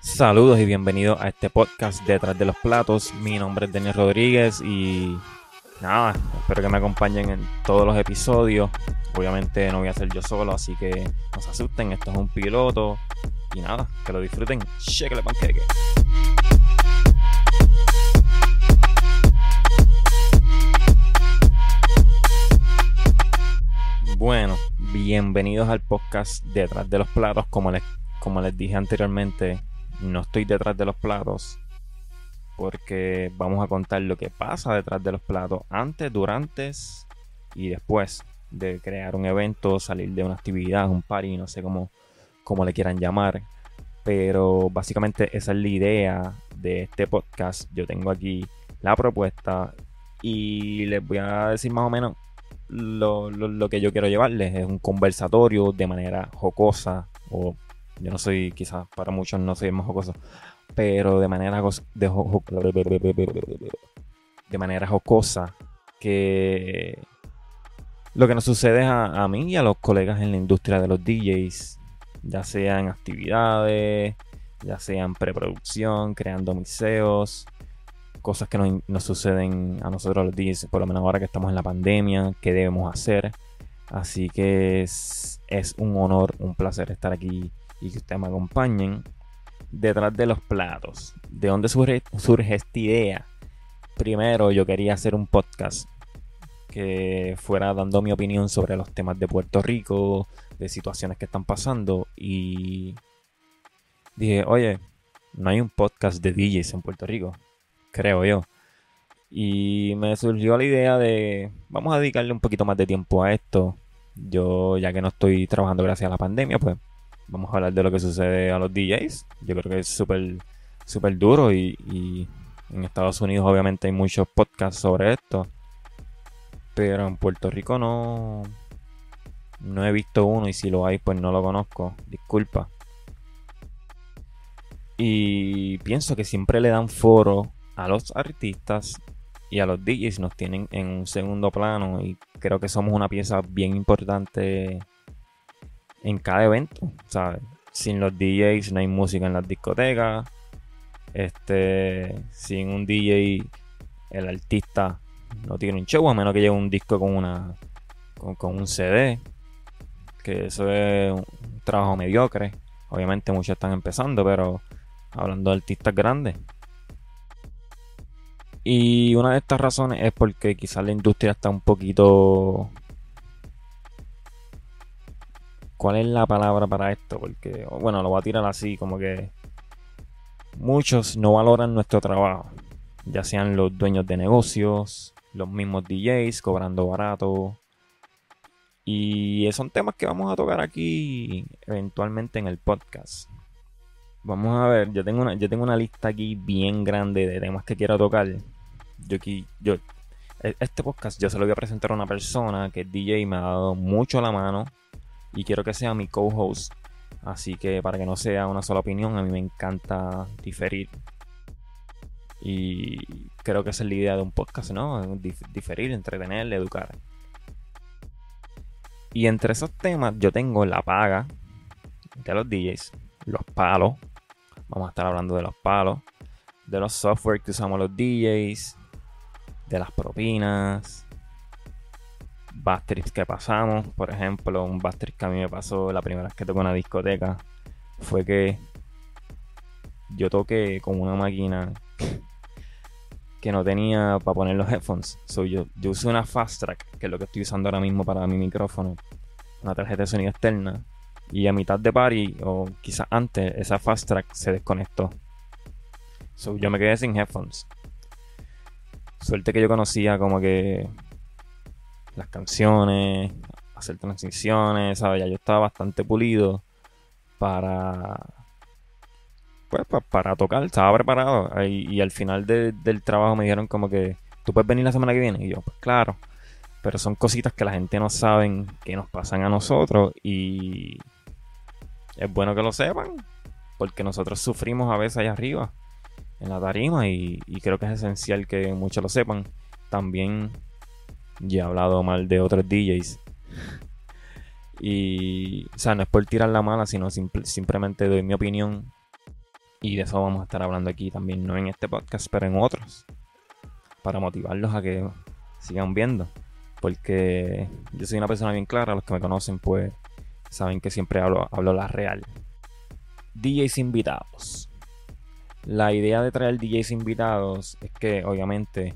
Saludos y bienvenidos a este podcast Detrás de los Platos. Mi nombre es Daniel Rodríguez y nada, espero que me acompañen en todos los episodios. Obviamente no voy a ser yo solo, así que no se asusten, esto es un piloto. Y nada, que lo disfruten. Cheque panqueque. Bueno, bienvenidos al podcast Detrás de los Platos. Como les, como les dije anteriormente, no estoy detrás de los platos porque vamos a contar lo que pasa detrás de los platos antes, durante y después de crear un evento, salir de una actividad, un party, no sé cómo, cómo le quieran llamar. Pero básicamente esa es la idea de este podcast. Yo tengo aquí la propuesta y les voy a decir más o menos lo, lo que yo quiero llevarles. Es un conversatorio de manera jocosa o yo no soy, quizás para muchos no soy más jocoso, pero de manera de, manera jocosa que lo que nos sucede a, a, mí y a los colegas en la industria de los DJs, ya sea en actividades, ya sea en preproducción, creando museos, cosas que nos, nos, suceden a nosotros los DJs, por lo menos ahora que estamos en la pandemia, qué debemos hacer. Así que es, es un honor, un placer estar aquí y que ustedes me acompañen detrás de los platos. ¿De dónde surge, surge esta idea? Primero yo quería hacer un podcast que fuera dando mi opinión sobre los temas de Puerto Rico, de situaciones que están pasando y dije, oye, no hay un podcast de DJs en Puerto Rico, creo yo. Y me surgió la idea de, vamos a dedicarle un poquito más de tiempo a esto. Yo, ya que no estoy trabajando gracias a la pandemia, pues vamos a hablar de lo que sucede a los DJs. Yo creo que es súper súper duro y, en Estados Unidos obviamente hay muchos podcasts sobre esto. Pero en Puerto Rico no, no he visto uno y si lo hay pues no lo conozco. Disculpa. Y pienso que siempre le dan foro a los artistas y a los DJs nos tienen en un segundo plano y creo que somos una pieza bien importante en cada evento, ¿sabes? Sin los DJs no hay música en las discotecas. Este, sin un DJ, el artista no tiene un show a menos que lleve un disco con una con, un CD. Que eso es un trabajo mediocre. Obviamente muchos están empezando, pero hablando de artistas grandes. Y una de estas razones es porque quizás la industria está un poquito ¿Cuál es la palabra para esto? Porque, bueno, lo voy a tirar así, como que muchos no valoran nuestro trabajo, ya sean los dueños de negocios, los mismos DJs cobrando barato. Y son temas que vamos a tocar aquí eventualmente en el podcast. Vamos a ver, yo tengo una, yo tengo una lista aquí bien grande de temas que quiero tocar. Yo aquí, yo, e, este podcast yo se lo voy a presentar a una persona que es DJ y me ha dado mucho la mano y quiero que sea mi co-host. Así que para que no sea una sola opinión, a mí me encanta diferir. Y creo que esa es la idea de un podcast, ¿no? diferir, entretener, educar. Y entre esos temas yo tengo la paga de los DJs, los palos. Vamos a estar hablando de los palos, de los software que usamos los DJs, de las propinas, bad que pasamos. Por ejemplo, un bad que a mí me pasó la primera vez que toqué una discoteca fue que yo toqué con una máquina que no tenía para poner los headphones. So, yo, yo usé una Fast Track, que es lo que estoy usando ahora mismo para mi micrófono, una tarjeta de sonido externa. Y a mitad de party, o quizás antes, esa Fast Track se desconectó. So, yo me quedé sin headphones. Suerte que yo conocía como que las canciones, hacer transiciones, ¿sabes? Ya yo estaba bastante pulido para. Pues para, tocar, estaba preparado. Y, al final del trabajo me dijeron como que tú puedes venir la semana que viene. Y yo, pues claro. Pero son cositas que la gente no saben que nos pasan a nosotros. Y es bueno que lo sepan. Porque nosotros sufrimos a veces allá arriba. En la tarima. Y, creo que es esencial que muchos lo sepan. También y he hablado mal de otros DJs. Y, o sea, no es por tirar la mala, sino simplemente doy mi opinión. Y de eso vamos a estar hablando aquí también, no en este podcast, pero en otros. Para motivarlos a que sigan viendo. Porque yo soy una persona bien clara, los que me conocen pues saben que siempre hablo, hablo la real. DJs invitados. La idea de traer DJs invitados es que obviamente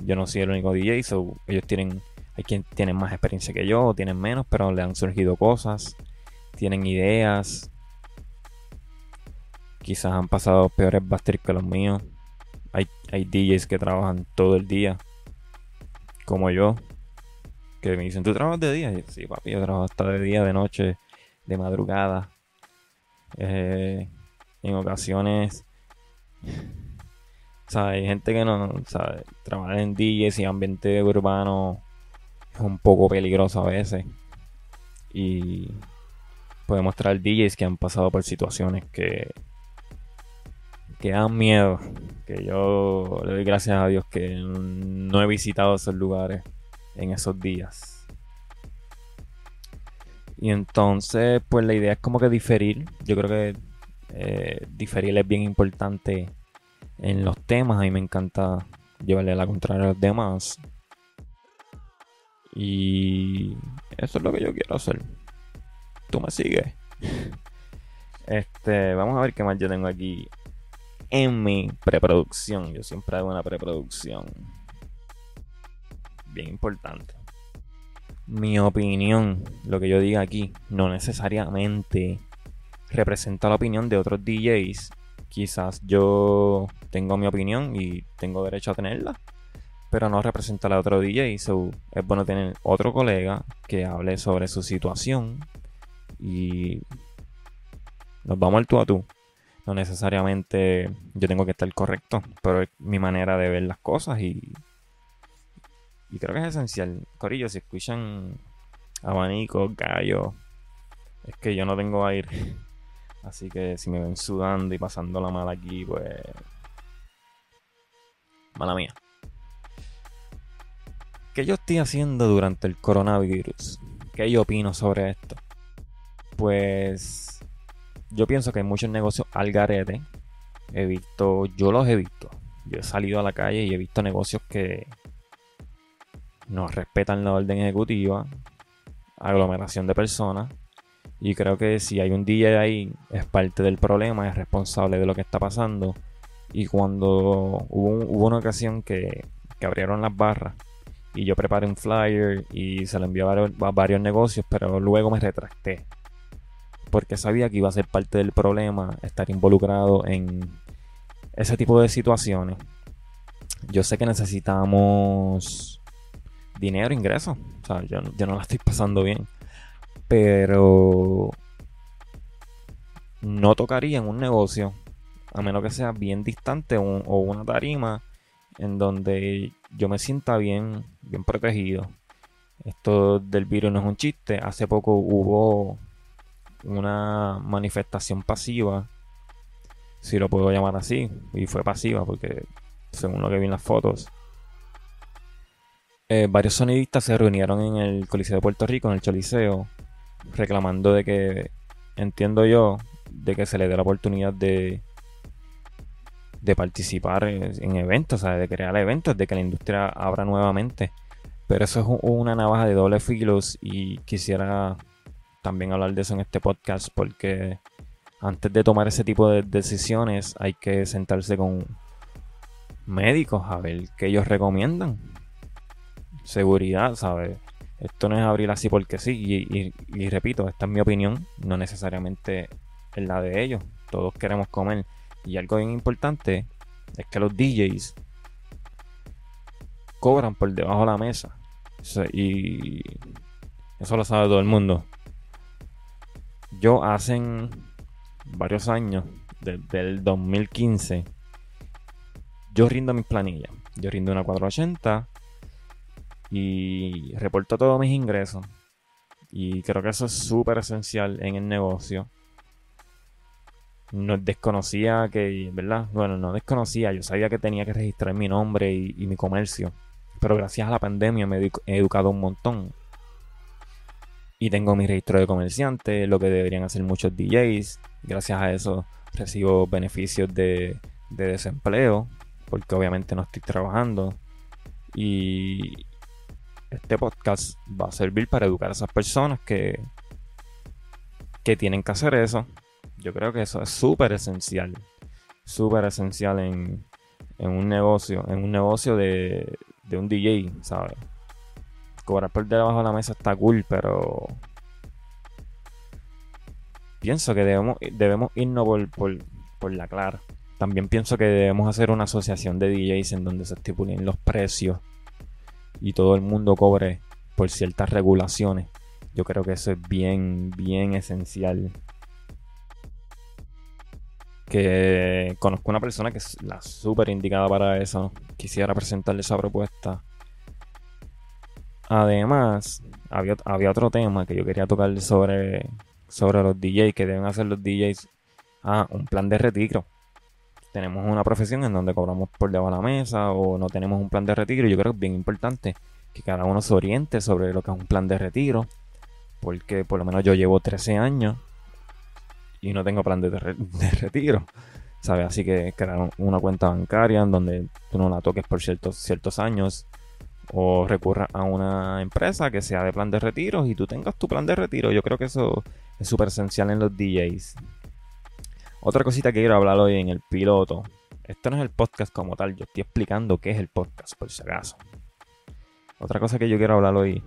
yo no soy el único DJ, so ellos tienen, hay quien tienen más experiencia que yo, o tienen menos, pero le han surgido cosas, tienen ideas, quizás han pasado peores basters que los míos. Hay, hay DJs que trabajan todo el día, como yo, que me dicen, ¿tú trabajas de día? sí, papi, yo trabajo hasta de día, de noche, de madrugada. Eh, en ocasiones o hay gente que no, sabe, trabajar en DJs y ambiente urbano es un poco peligroso a veces. Y podemos traer DJs que han pasado por situaciones que, que dan miedo. Que yo le doy gracias a Dios que no he visitado esos lugares en esos días. Y entonces, pues la idea es como que diferir. Yo creo que eh, diferir es bien importante en los temas. A mí me encanta llevarle la contraria a los demás. Y eso es lo que yo quiero hacer. Tú me sigues. Este, vamos a ver qué más yo tengo aquí en mi preproducción. Yo siempre hago una preproducción. Bien importante. Mi opinión, lo que yo diga aquí, no necesariamente representa la opinión de otros DJs quizás yo tengo mi opinión y tengo derecho a tenerla, pero no representa a otro DJ. So es bueno tener otro colega que hable sobre su situación y nos vamos al tú a tú. No necesariamente yo tengo que estar correcto, pero es mi manera de ver las cosas y, y creo que es esencial. Corillo, si escuchan abanicos, gallos, es que yo no tengo aire. Así que si me ven sudando y pasando la mala aquí, pues. Mala mía. ¿Qué yo estoy haciendo durante el coronavirus? ¿Qué yo opino sobre esto? Pues. Yo pienso que hay muchos negocios al garete. He visto. Yo los he visto. Yo he salido a la calle y he visto negocios que. No respetan la orden ejecutiva. Aglomeración de personas y creo que si hay un DJ ahí, es parte del problema, es responsable de lo que está pasando. Y cuando hubo, una ocasión que, abrieron las barras y yo preparé un flyer y se lo envió a varios, negocios, pero luego me retracté. Porque sabía que iba a ser parte del problema estar involucrado en ese tipo de situaciones. Yo sé que necesitamos dinero, ingresos. O sea, yo, yo no la estoy pasando bien pero no tocaría en un negocio, a menos que sea bien distante o una tarima en donde yo me sienta bien, bien protegido. Esto del virus no es un chiste. Hace poco hubo una manifestación pasiva, si lo puedo llamar así, y fue pasiva porque según lo que vi en las fotos, eh, varios sonidistas se reunieron en el Coliseo de Puerto Rico, en el Choliseo, reclamando de que, entiendo yo, de que se le dé la oportunidad de, de participar en, eventos, sea, de crear eventos, de que la industria abra nuevamente. Pero eso es una navaja de doble filos y quisiera también hablar de eso en este podcast porque antes de tomar ese tipo de decisiones hay que sentarse con médicos a ver qué ellos recomiendan. Seguridad, ¿sabes? Esto no es abrir así porque sí. Y, repito, esta es mi opinión, no necesariamente es la de ellos. Todos queremos comer. Y algo bien importante es que los DJs cobran por debajo de la mesa. y eso lo sabe todo el mundo. Yo hace varios años, desde el 2015, yo rindo mis planillas. Yo rindo una 480 y reporto todos mis ingresos. Y creo que eso es súper esencial en el negocio. No desconocía que, ¿verdad? Bueno, no desconocía, yo sabía que tenía que registrar mi nombre y, mi comercio. Pero gracias a la pandemia me he educado un montón. y tengo mi registro de comerciante, lo que deberían hacer muchos DJs. Gracias a eso recibo beneficios de, de desempleo, porque obviamente no estoy trabajando. Y este podcast va a servir para educar a esas personas que, que tienen que hacer eso. Yo creo que eso es súper esencial. Súper esencial en, en un negocio. En un negocio de, de un DJ, ¿sabes? Cobrar por debajo de la mesa está cool, pero pienso que debemos, debemos irnos por, por, la clara. También pienso que debemos hacer una asociación de DJs en donde se estipulen los precios y todo el mundo cobre por ciertas regulaciones. Yo creo que eso es bien, bien esencial. Que conozco una persona que es la súper indicada para eso. Quisiera presentarle esa propuesta. Además, había, había otro tema que yo quería tocar sobre sobre los DJs, que deben hacer los DJs ah, un plan de retiro. Tenemos una profesión en donde cobramos por debajo de la mesa o no tenemos un plan de retiro. Yo creo que es bien importante que cada uno se oriente sobre lo que es un plan de retiro. Porque por lo menos yo llevo 13 años y no tengo plan de, retiro. ¿Sabes? Así que crear una cuenta bancaria en donde tú no la toques por ciertos, ciertos años o recurra a una empresa que sea de plan de retiro y tú tengas tu plan de retiro. Yo creo que eso es súper esencial en los DJs. Otra cosita que quiero hablar hoy en el piloto. Esto no es el podcast como tal, yo estoy explicando qué es el podcast, por si acaso. Otra cosa que yo quiero hablar hoy.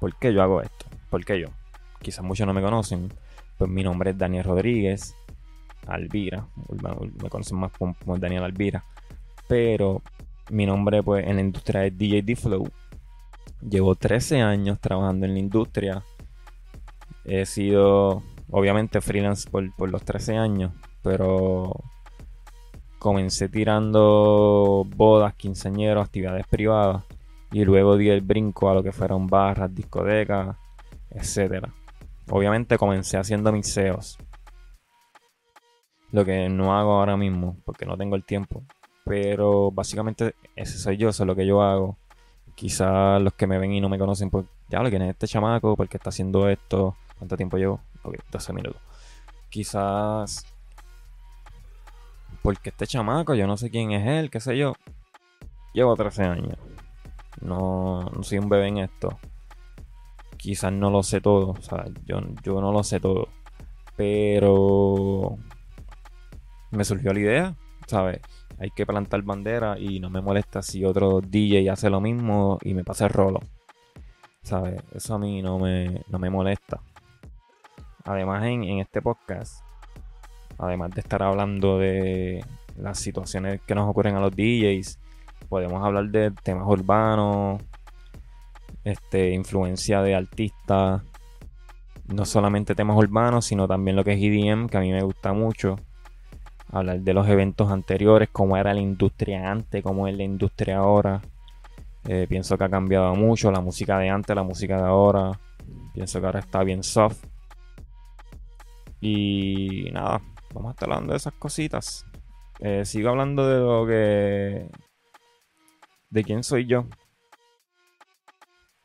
¿Por qué yo hago esto? ¿Por qué yo? Quizás muchos no me conocen. Pues mi nombre es Daniel Rodríguez Alvira. Me conocen más como Daniel Alvira. Pero mi nombre pues en la industria es DJ D-Flow. Llevo 13 años trabajando en la industria He sido, obviamente, freelance por, los 13 años, pero comencé tirando bodas, quinceañeros, actividades privadas y luego di el brinco a lo que fueron barras, discotecas, etc. Obviamente comencé haciendo mis SEOs. Lo que no hago ahora mismo porque no tengo el tiempo. Pero básicamente ese soy yo, eso es lo que yo hago. Quizás los que me ven y no me conocen, pues ya lo que es este chamaco, porque está haciendo esto, ¿Cuánto tiempo llevo? Ok, 12 minutos. Quizás. Porque este chamaco, yo no sé quién es él, qué sé yo. Llevo 13 años. No, no soy un bebé en esto. Quizás no lo sé todo. O sea, yo, yo no lo sé todo. Pero. Me surgió la idea, ¿sabes? Hay que plantar bandera y no me molesta si otro DJ hace lo mismo y me pasa el rolo. ¿Sabes? Eso a mí no me, no me molesta. Además, en, este podcast, además de estar hablando de las situaciones que nos ocurren a los DJs, podemos hablar de temas urbanos, este, influencia de artistas, no solamente temas urbanos, sino también lo que es EDM, que a mí me gusta mucho. Hablar de los eventos anteriores, cómo era la industria antes, cómo es la industria ahora. Eh, pienso que ha cambiado mucho la música de antes, la música de ahora. Pienso que ahora está bien soft. Y nada, vamos a estar hablando de esas cositas. Eh, sigo hablando de lo que. de quién soy yo.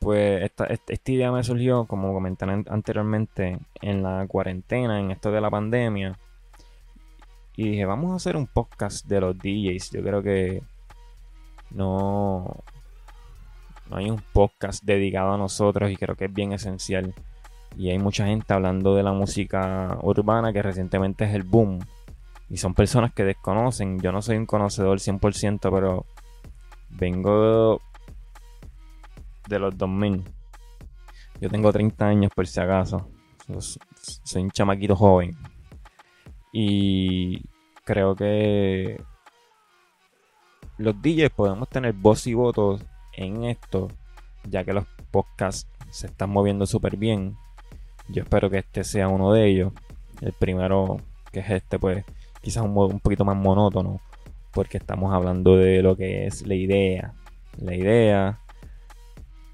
Pues esta, esta, idea me surgió, como comenté anteriormente, en la cuarentena, en esto de la pandemia. Y dije, vamos a hacer un podcast de los DJs. Yo creo que no, no hay un podcast dedicado a nosotros y creo que es bien esencial y hay mucha gente hablando de la música urbana que recientemente es el boom. Y son personas que desconocen. Yo no soy un conocedor 100%, pero vengo de los 2000. Yo tengo 30 años por si acaso. Soy un chamaquito joven. Y creo que los DJs podemos tener voz y votos en esto, ya que los podcasts se están moviendo súper bien yo espero que este sea uno de ellos. El primero, que es este, pues quizás un, un poquito más monótono, porque estamos hablando de lo que es la idea. La idea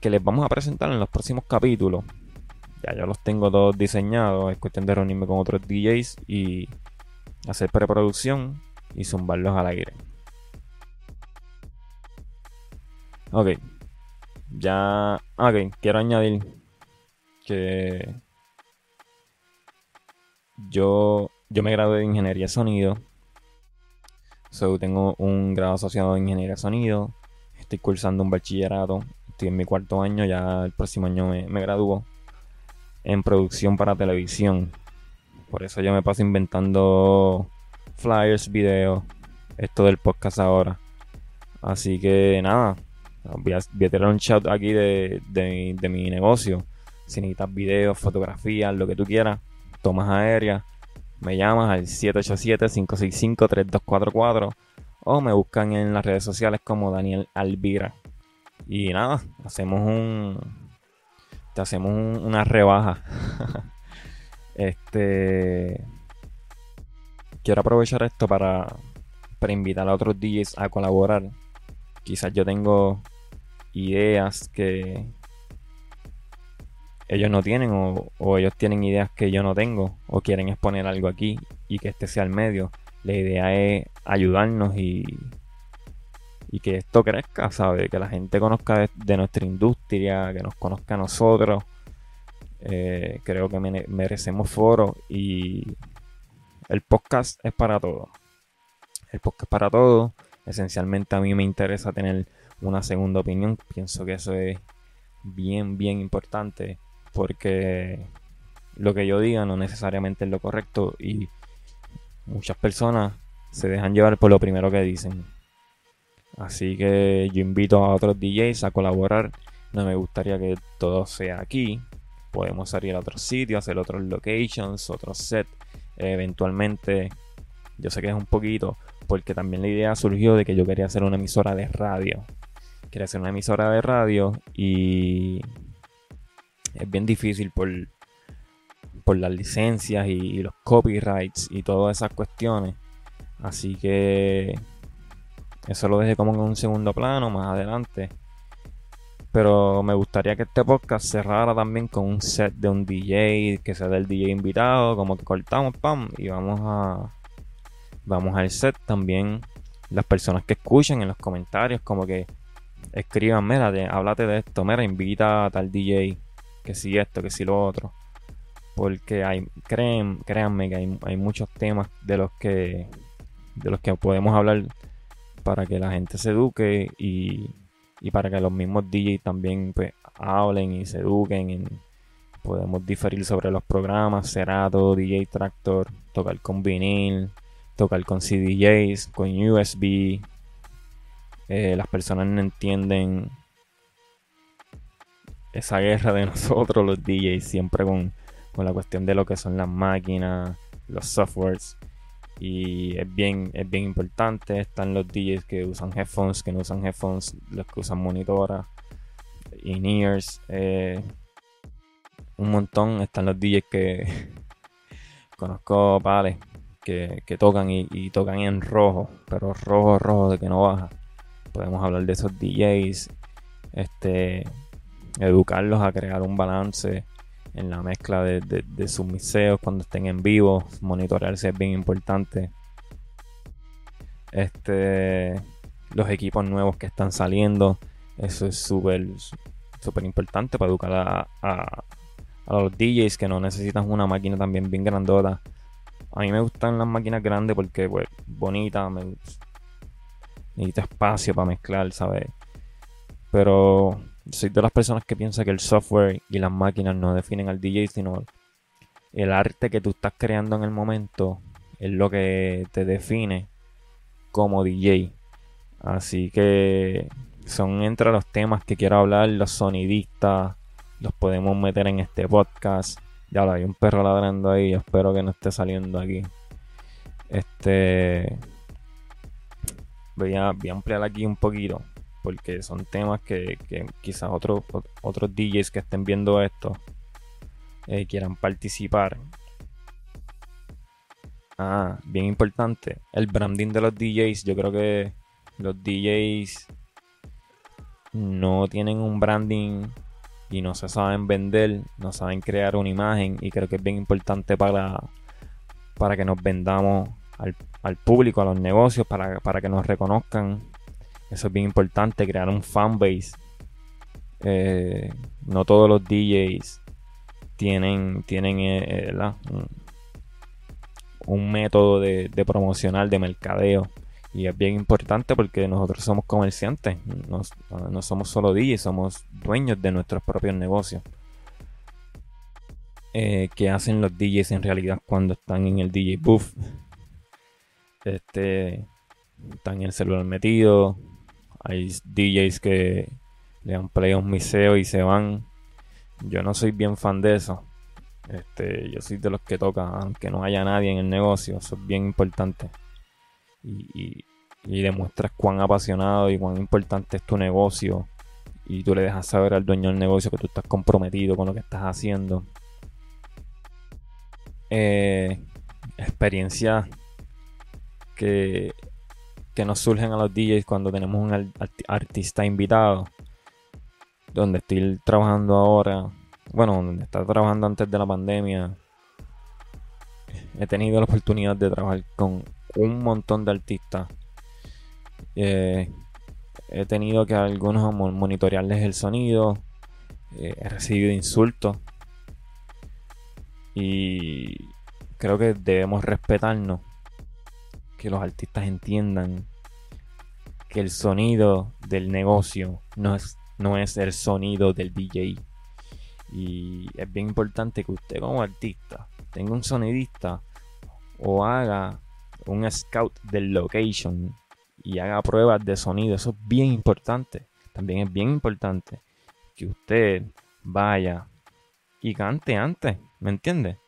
que les vamos a presentar en los próximos capítulos. Ya yo los tengo todos diseñados. Es cuestión de reunirme con otros DJs y hacer preproducción y zumbarlos al aire. Ok. Ya. Ok, quiero añadir que yo, yo me gradué de ingeniería de sonido. So, tengo un grado asociado de ingeniería de sonido. Estoy cursando un bachillerato. Estoy en mi cuarto año, ya el próximo año me, me gradúo en producción para televisión. Por eso yo me paso inventando flyers, videos, esto del podcast ahora. Así que nada, voy a, tirar un chat aquí de, de, mi negocio. Si necesitas videos, fotografías, lo que tú quieras, tomas aéreas, me llamas al 787-565-3244 o me buscan en las redes sociales como Daniel Alvira. Y nada, hacemos un. Te hacemos una rebaja. este. Quiero aprovechar esto para, para invitar a otros DJs a colaborar. Quizás yo tengo ideas que ellos no tienen o, ellos tienen ideas que yo no tengo o quieren exponer algo aquí y que este sea el medio. La idea es ayudarnos y, y que esto crezca, ¿sabes? Que la gente conozca de, nuestra industria, que nos conozca a nosotros. Eh, creo que merecemos foro y el podcast es para todo. El podcast es para todo. Esencialmente a mí me interesa tener una segunda opinión. Pienso que eso es bien, bien importante porque lo que yo diga no necesariamente es lo correcto y muchas personas se dejan llevar por lo primero que dicen. Así que yo invito a otros DJs a colaborar. No me gustaría que todo sea aquí. Podemos salir a otros sitios, hacer otros locations, otros sets. eventualmente, yo sé que es un poquito, porque también la idea surgió de que yo quería hacer una emisora de radio. Quería hacer una emisora de radio y es bien difícil por, por las licencias y los copyrights y todas esas cuestiones. Así que eso lo dejé como en un segundo plano más adelante. Pero me gustaría que este podcast cerrara también con un set de un DJ, que sea del DJ invitado, como que cortamos, pam, y vamos a. Vamos al set también. Las personas que escuchen en los comentarios, como que escriban, mira, háblate de esto, mira, invita a tal DJ, que si esto, que si lo otro. Porque hay, creen, créanme que hay, hay muchos temas de los que de los que podemos hablar para que la gente se eduque y, para que los mismos DJs también pues, hablen y se eduquen. podemos diferir sobre los programas, Serato, DJ Tractor, tocar con vinil, tocar con CDJs, con USB. Eh, las personas no entienden esa guerra de nosotros, los DJs, siempre con, con la cuestión de lo que son las máquinas, los softwares y es bien, es bien importante. Están los DJs que usan headphones, que no usan headphones, los que usan monitora, in-ears, eh, un montón. Están los DJs que conozco, vale, que, tocan y, tocan en rojo, pero rojo, rojo de que no baja. Podemos hablar de esos DJs, este, educarlos a crear un balance en la mezcla de, sus miseos cuando estén en vivo. Monitorearse es bien importante. Este, los equipos nuevos que están saliendo, eso es súper súper importante para educar a, a, los DJs que no necesitan una máquina también bien grandota. A mí me gustan las máquinas grandes porque, pues, bonita, me, necesita espacio para mezclar, ¿sabes? Pero soy de las personas que piensa que el software y las máquinas no definen al DJ, sino el arte que tú estás creando en el momento es lo que te define como DJ. Así que son entre los temas que quiero hablar, los sonidistas, los podemos meter en este podcast. Ya lo hay un perro ladrando ahí, espero que no esté saliendo aquí. Este voy a, voy a ampliar aquí un poquito porque son temas que, quizás otros otros DJs que estén viendo esto eh, quieran participar. Ah, bien importante, el branding de los DJs. Yo creo que los DJs no tienen un branding y no se saben vender, no saben crear una imagen y creo que es bien importante para, para que nos vendamos al, público, a los negocios, para, para que nos reconozcan eso es bien importante, crear un fanbase. Eh, no todos los DJs tienen, tienen eh, eh, un, método de, promocional, de mercadeo. Y es bien importante porque nosotros somos comerciantes, no, somos solo DJs, somos dueños de nuestros propios negocios. Eh, que hacen los DJs en realidad cuando están en el DJ booth. Este, están en el celular metido. Hay DJs que le dan play a un miseo y se van. Yo no soy bien fan de eso. Este, yo soy de los que toca, aunque no haya nadie en el negocio, eso es bien importante. Y, y, demuestras cuán apasionado y cuán importante es tu negocio. Y tú le dejas saber al dueño del negocio que tú estás comprometido con lo que estás haciendo. Eh, experiencias que, que nos surgen a los DJs cuando tenemos un artista invitado. Donde estoy trabajando ahora, bueno, donde estaba trabajando antes de la pandemia, he tenido la oportunidad de trabajar con un montón de artistas. Eh, he tenido que algunos monitorearles el sonido, eh, he recibido insultos. Y creo que debemos respetarnos, que los artistas entiendan que el sonido del negocio no es no es el sonido del DJ. Y es bien importante que usted como artista tenga un sonidista o haga un scout del location y haga pruebas de sonido. Eso es bien importante. También es bien importante que usted vaya y cante antes, ¿me entiende?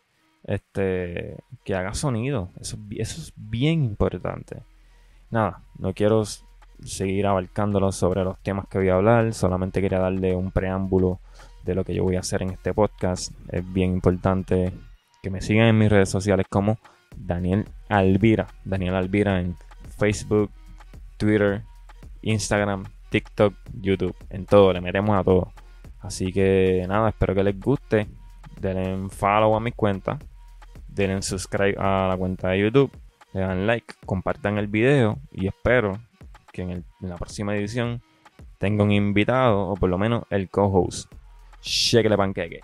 Este, que haga sonido. Eso, eso es bien importante. Nada, no quiero seguir abarcándolo sobre los temas que voy a hablar. Solamente quería darle un preámbulo de lo que yo voy a hacer en este podcast. Es bien importante que me sigan en mis redes sociales como Daniel Alvira. Daniel Alvira en Facebook, Twitter, Instagram, TikTok, YouTube. En todo, le metemos a todo. Así que nada, espero que les guste. Denle follow a mi cuenta. Denle subscribe a la cuenta de YouTube. Le dan like, compartan el video y espero que en, la próxima edición tenga un invitado o por lo menos el co-host. Cheque panqueque.